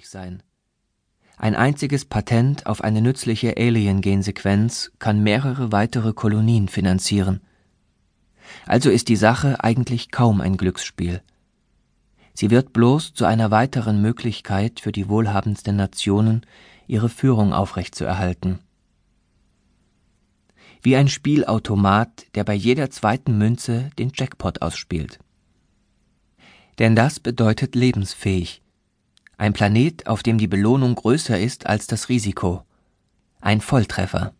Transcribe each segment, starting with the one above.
möglich sein. Ein einziges Patent auf eine nützliche Alien-Gensequenz kann mehrere weitere Kolonien finanzieren. Also ist die Sache eigentlich kaum ein Glücksspiel. Sie wird bloß zu einer weiteren Möglichkeit für die wohlhabendsten Nationen, ihre Führung aufrechtzuerhalten. Wie ein Spielautomat, der bei jeder zweiten Münze den Jackpot ausspielt. Denn das bedeutet lebensfähig, ein Planet, auf dem die Belohnung größer ist als das Risiko. Ein Volltreffer.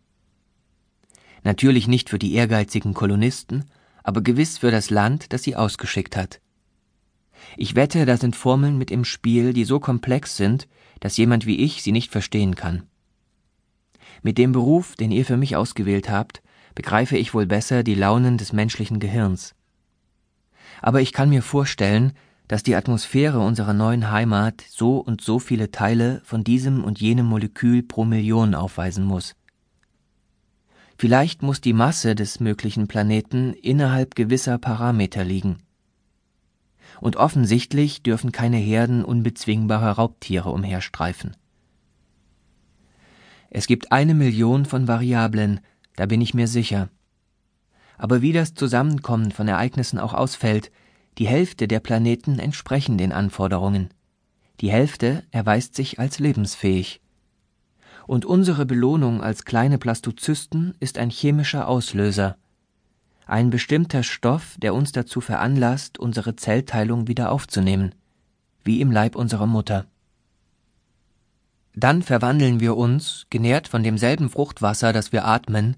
Natürlich nicht für die ehrgeizigen Kolonisten, aber gewiss für das Land, das sie ausgeschickt hat. Ich wette, da sind Formeln mit im Spiel, die so komplex sind, dass jemand wie ich sie nicht verstehen kann. Mit dem Beruf, den ihr für mich ausgewählt habt, begreife ich wohl besser die Launen des menschlichen Gehirns. Aber ich kann mir vorstellen, dass die Atmosphäre unserer neuen Heimat so und so viele Teile von diesem und jenem Molekül pro Million aufweisen muss. Vielleicht muss die Masse des möglichen Planeten innerhalb gewisser Parameter liegen. Und offensichtlich dürfen keine Herden unbezwingbarer Raubtiere umherstreifen. Es gibt eine Million von Variablen, da bin ich mir sicher. Aber wie das Zusammenkommen von Ereignissen auch ausfällt, die Hälfte der Planeten entsprechen den Anforderungen. Die Hälfte erweist sich als lebensfähig. Und unsere Belohnung als kleine Plastozysten ist ein chemischer Auslöser. Ein bestimmter Stoff, der uns dazu veranlasst, unsere Zellteilung wieder aufzunehmen. Wie im Leib unserer Mutter. Dann verwandeln wir uns, genährt von demselben Fruchtwasser, das wir atmen,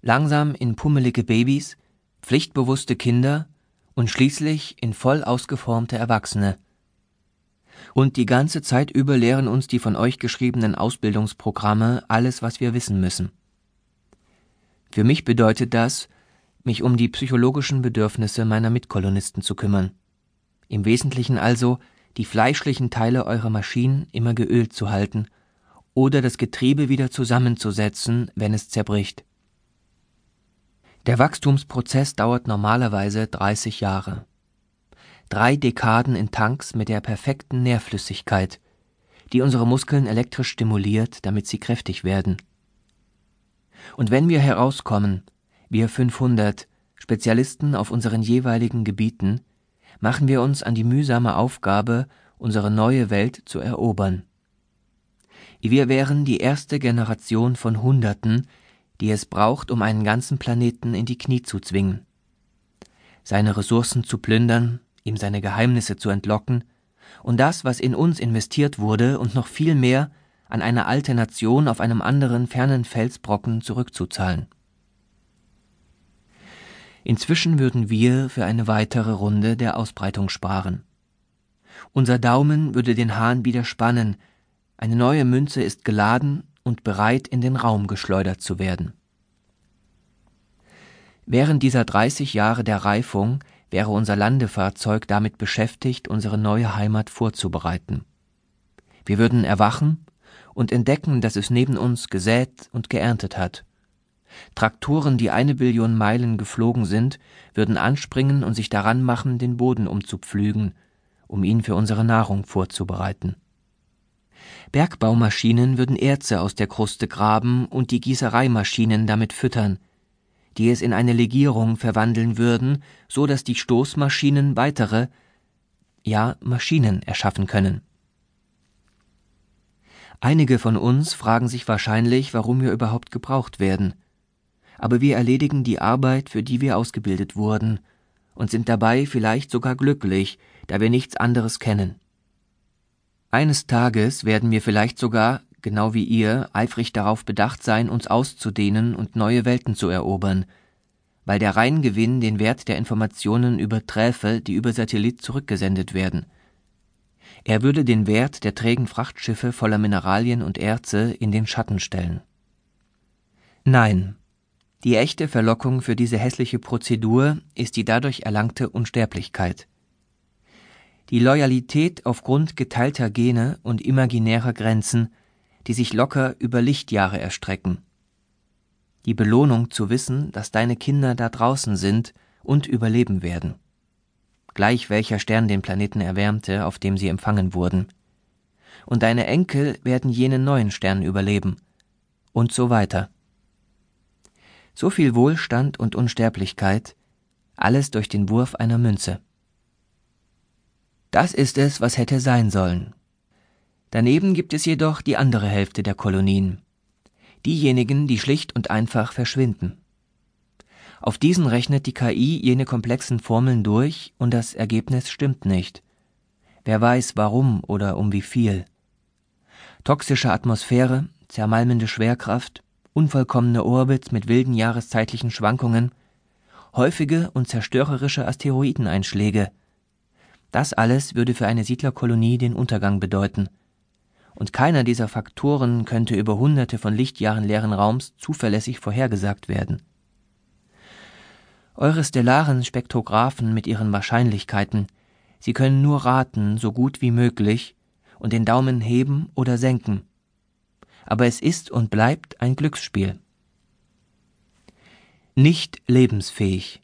langsam in pummelige Babys, pflichtbewusste Kinder und schließlich in voll ausgeformte Erwachsene. Und die ganze Zeit über lehren uns die von euch geschriebenen Ausbildungsprogramme alles, was wir wissen müssen. Für mich bedeutet das, mich um die psychologischen Bedürfnisse meiner Mitkolonisten zu kümmern. Im Wesentlichen also, die fleischlichen Teile eurer Maschinen immer geölt zu halten oder das Getriebe wieder zusammenzusetzen, wenn es zerbricht. Der Wachstumsprozess dauert normalerweise 30 Jahre. Drei Dekaden in Tanks mit der perfekten Nährflüssigkeit, die unsere Muskeln elektrisch stimuliert, damit sie kräftig werden. Und wenn wir herauskommen, wir 500 Spezialisten auf unseren jeweiligen Gebieten, machen wir uns an die mühsame Aufgabe, unsere neue Welt zu erobern. Wir wären die erste Generation von Hunderten, die es braucht, um einen ganzen Planeten in die Knie zu zwingen. Seine Ressourcen zu plündern, ihm seine Geheimnisse zu entlocken und das, was in uns investiert wurde und noch viel mehr, an eine alte Nation auf einem anderen fernen Felsbrocken zurückzuzahlen. Inzwischen würden wir für eine weitere Runde der Ausbreitung sparen. Unser Daumen würde den Hahn wieder spannen, eine neue Münze ist geladen und bereit in den Raum geschleudert zu werden. Während dieser 30 Jahre der Reifung wäre unser Landefahrzeug damit beschäftigt, unsere neue Heimat vorzubereiten. Wir würden erwachen und entdecken, dass es neben uns gesät und geerntet hat. Traktoren, die eine Billion Meilen geflogen sind, würden anspringen und sich daran machen, den Boden umzupflügen, um ihn für unsere Nahrung vorzubereiten. Bergbaumaschinen würden Erze aus der Kruste graben und die Gießereimaschinen damit füttern, die es in eine Legierung verwandeln würden, so dass die Stoßmaschinen weitere, ja Maschinen erschaffen können. Einige von uns fragen sich wahrscheinlich, warum wir überhaupt gebraucht werden. Aber wir erledigen die Arbeit, für die wir ausgebildet wurden, und sind dabei vielleicht sogar glücklich, da wir nichts anderes kennen. Eines Tages werden wir vielleicht sogar, genau wie ihr, eifrig darauf bedacht sein, uns auszudehnen und neue Welten zu erobern, weil der Reingewinn den Wert der Informationen überträfe, die über Satellit zurückgesendet werden. Er würde den Wert der trägen Frachtschiffe voller Mineralien und Erze in den Schatten stellen. Nein, die echte Verlockung für diese hässliche Prozedur ist die dadurch erlangte Unsterblichkeit die Loyalität aufgrund geteilter Gene und imaginärer Grenzen, die sich locker über Lichtjahre erstrecken. Die Belohnung zu wissen, dass deine Kinder da draußen sind und überleben werden. Gleich welcher Stern den Planeten erwärmte, auf dem sie empfangen wurden. und deine Enkel werden jenen neuen Stern überleben. Und so weiter. So viel Wohlstand und Unsterblichkeit, alles durch den Wurf einer Münze. Das ist es, was hätte sein sollen. Daneben gibt es jedoch die andere Hälfte der Kolonien, diejenigen, die schlicht und einfach verschwinden. Auf diesen rechnet die KI jene komplexen Formeln durch und das Ergebnis stimmt nicht. Wer weiß warum oder um wie viel. Toxische Atmosphäre, zermalmende Schwerkraft, unvollkommene Orbits mit wilden jahreszeitlichen Schwankungen, häufige und zerstörerische Asteroideneinschläge. Das alles würde für eine Siedlerkolonie den Untergang bedeuten – und keiner dieser Faktoren könnte über hunderte von Lichtjahren leeren Raums zuverlässig vorhergesagt werden. Eure stellaren Spektrographen mit ihren Wahrscheinlichkeiten, sie können nur raten, so gut wie möglich, und den Daumen heben oder senken. Aber es ist und bleibt ein Glücksspiel. Nicht lebensfähig.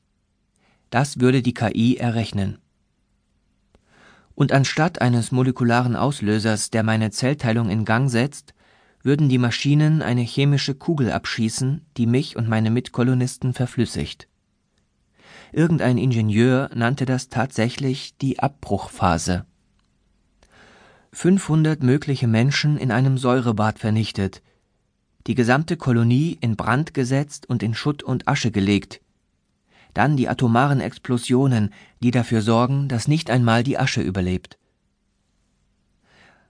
Das würde die KI errechnen und anstatt eines molekularen Auslösers, der meine Zellteilung in Gang setzt, würden die Maschinen eine chemische Kugel abschießen, die mich und meine Mitkolonisten verflüssigt. Irgendein Ingenieur nannte das tatsächlich die Abbruchphase. 500 mögliche Menschen in einem Säurebad vernichtet, die gesamte Kolonie in Brand gesetzt und in Schutt und Asche gelegt, dann die atomaren Explosionen, die dafür sorgen, dass nicht einmal die Asche überlebt.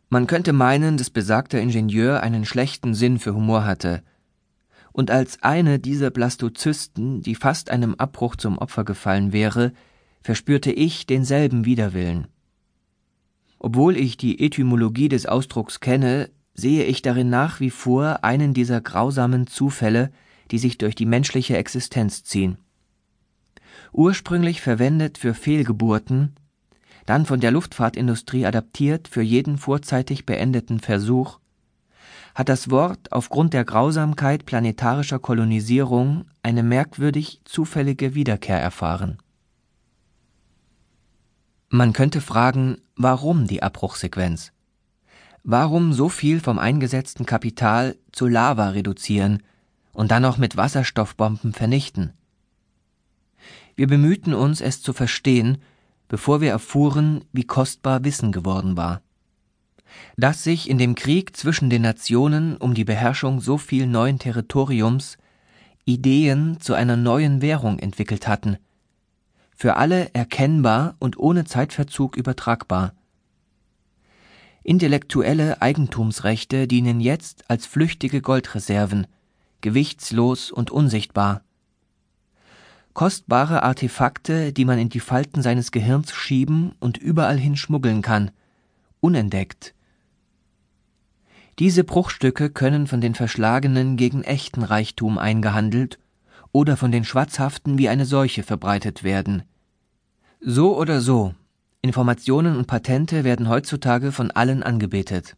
Man könnte meinen, dass besagter Ingenieur einen schlechten Sinn für Humor hatte. Und als eine dieser Blastozysten, die fast einem Abbruch zum Opfer gefallen wäre, verspürte ich denselben Widerwillen. Obwohl ich die Etymologie des Ausdrucks kenne, sehe ich darin nach wie vor einen dieser grausamen Zufälle, die sich durch die menschliche Existenz ziehen ursprünglich verwendet für Fehlgeburten, dann von der Luftfahrtindustrie adaptiert für jeden vorzeitig beendeten Versuch, hat das Wort aufgrund der Grausamkeit planetarischer Kolonisierung eine merkwürdig zufällige Wiederkehr erfahren. Man könnte fragen, warum die Abbruchsequenz? Warum so viel vom eingesetzten Kapital zu Lava reduzieren und dann noch mit Wasserstoffbomben vernichten? Wir bemühten uns, es zu verstehen, bevor wir erfuhren, wie kostbar Wissen geworden war. Dass sich in dem Krieg zwischen den Nationen um die Beherrschung so viel neuen Territoriums Ideen zu einer neuen Währung entwickelt hatten, für alle erkennbar und ohne Zeitverzug übertragbar. Intellektuelle Eigentumsrechte dienen jetzt als flüchtige Goldreserven, gewichtslos und unsichtbar kostbare Artefakte, die man in die Falten seines Gehirns schieben und überall hin schmuggeln kann, unentdeckt. Diese Bruchstücke können von den Verschlagenen gegen echten Reichtum eingehandelt oder von den Schwatzhaften wie eine Seuche verbreitet werden. So oder so, Informationen und Patente werden heutzutage von allen angebetet.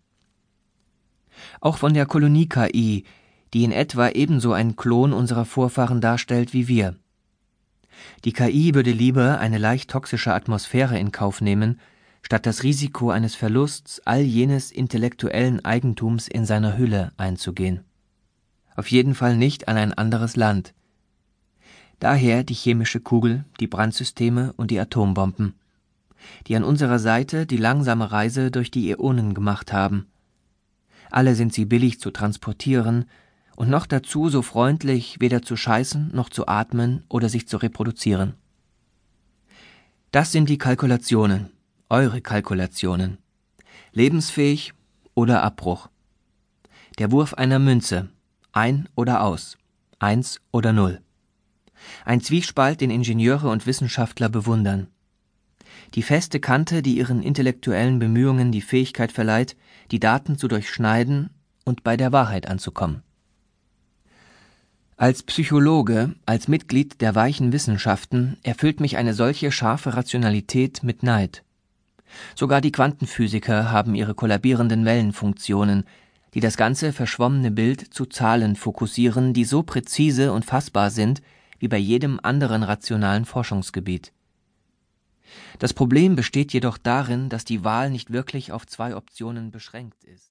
Auch von der Kolonie-KI, die in etwa ebenso ein Klon unserer Vorfahren darstellt wie wir. Die KI würde lieber eine leicht toxische Atmosphäre in Kauf nehmen, statt das Risiko eines Verlusts all jenes intellektuellen Eigentums in seiner Hülle einzugehen. Auf jeden Fall nicht an ein anderes Land. Daher die chemische Kugel, die Brandsysteme und die Atombomben, die an unserer Seite die langsame Reise durch die Äonen gemacht haben. Alle sind sie billig zu transportieren, und noch dazu so freundlich, weder zu scheißen noch zu atmen oder sich zu reproduzieren. Das sind die Kalkulationen, eure Kalkulationen. Lebensfähig oder Abbruch. Der Wurf einer Münze, ein oder aus, eins oder null. Ein Zwiespalt, den Ingenieure und Wissenschaftler bewundern. Die feste Kante, die ihren intellektuellen Bemühungen die Fähigkeit verleiht, die Daten zu durchschneiden und bei der Wahrheit anzukommen. Als Psychologe, als Mitglied der weichen Wissenschaften erfüllt mich eine solche scharfe Rationalität mit Neid. Sogar die Quantenphysiker haben ihre kollabierenden Wellenfunktionen, die das ganze verschwommene Bild zu Zahlen fokussieren, die so präzise und fassbar sind wie bei jedem anderen rationalen Forschungsgebiet. Das Problem besteht jedoch darin, dass die Wahl nicht wirklich auf zwei Optionen beschränkt ist